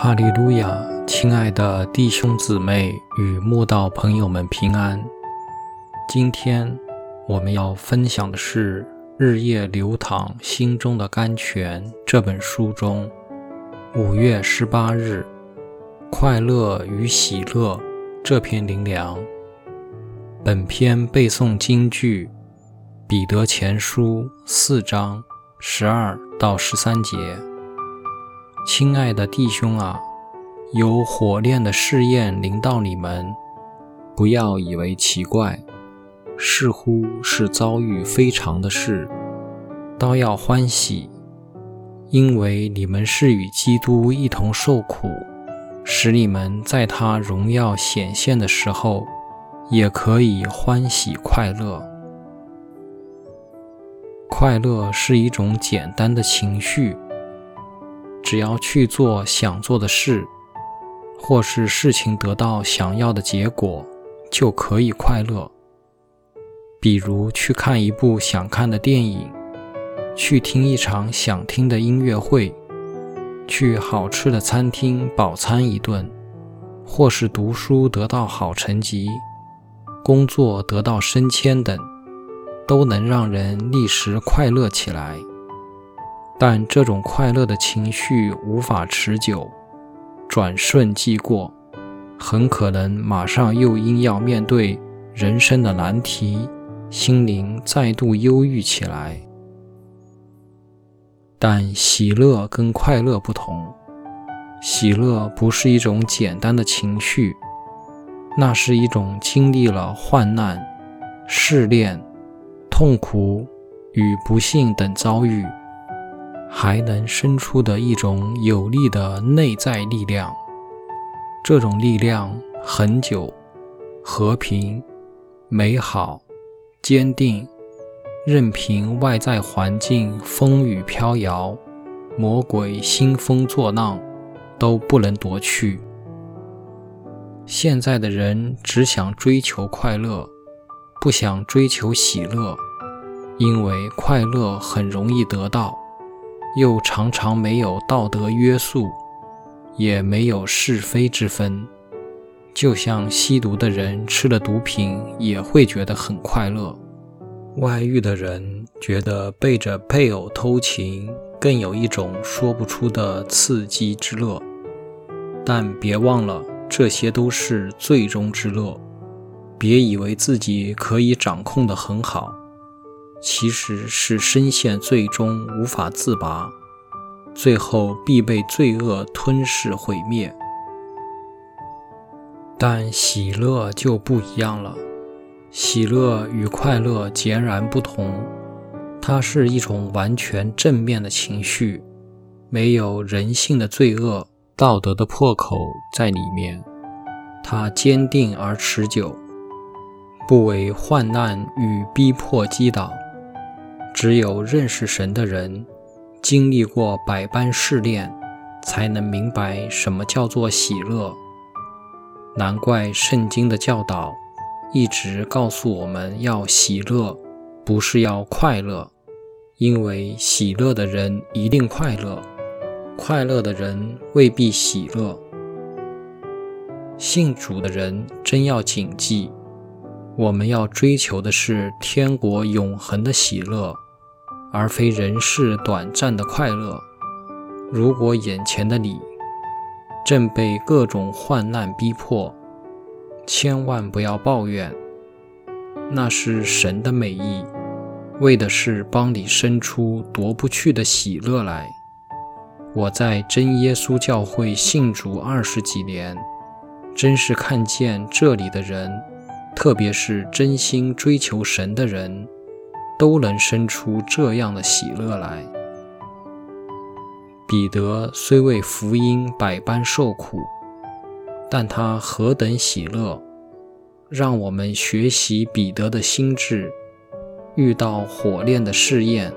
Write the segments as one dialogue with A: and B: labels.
A: 哈利路亚！亲爱的弟兄姊妹与慕道朋友们平安。今天我们要分享的是《日夜流淌心中的甘泉》这本书中五月十八日“快乐与喜乐”这篇灵粮。本篇背诵京剧《彼得前书》四章十二到十三节。亲爱的弟兄啊，有火炼的试验临到你们，不要以为奇怪，似乎是遭遇非常的事，倒要欢喜，因为你们是与基督一同受苦，使你们在他荣耀显现的时候，也可以欢喜快乐。快乐是一种简单的情绪。只要去做想做的事，或是事情得到想要的结果，就可以快乐。比如去看一部想看的电影，去听一场想听的音乐会，去好吃的餐厅饱餐一顿，或是读书得到好成绩，工作得到升迁等，都能让人立时快乐起来。但这种快乐的情绪无法持久，转瞬即过，很可能马上又因要面对人生的难题，心灵再度忧郁起来。但喜乐跟快乐不同，喜乐不是一种简单的情绪，那是一种经历了患难、试炼、痛苦与不幸等遭遇。还能生出的一种有力的内在力量，这种力量恒久、和平、美好、坚定，任凭外在环境风雨飘摇、魔鬼兴风作浪，都不能夺去。现在的人只想追求快乐，不想追求喜乐，因为快乐很容易得到。又常常没有道德约束，也没有是非之分，就像吸毒的人吃了毒品也会觉得很快乐，外遇的人觉得背着配偶偷情更有一种说不出的刺激之乐。但别忘了，这些都是最终之乐，别以为自己可以掌控得很好。其实是深陷最终无法自拔，最后必被罪恶吞噬毁灭。但喜乐就不一样了，喜乐与快乐截然不同，它是一种完全正面的情绪，没有人性的罪恶、道德的破口在里面，它坚定而持久，不为患难与逼迫击倒。只有认识神的人，经历过百般试炼，才能明白什么叫做喜乐。难怪圣经的教导一直告诉我们要喜乐，不是要快乐，因为喜乐的人一定快乐，快乐的人未必喜乐。信主的人真要谨记，我们要追求的是天国永恒的喜乐。而非人世短暂的快乐。如果眼前的你正被各种患难逼迫，千万不要抱怨，那是神的美意，为的是帮你生出夺不去的喜乐来。我在真耶稣教会信主二十几年，真是看见这里的人，特别是真心追求神的人。都能生出这样的喜乐来。彼得虽为福音百般受苦，但他何等喜乐！让我们学习彼得的心智，遇到火炼的试验，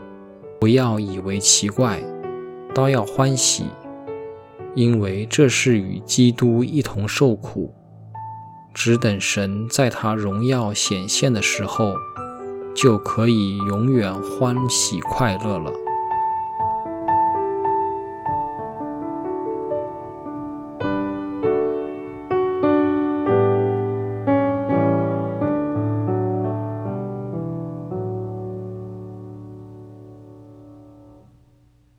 A: 不要以为奇怪，倒要欢喜，因为这是与基督一同受苦，只等神在他荣耀显现的时候。就可以永远欢喜快乐了。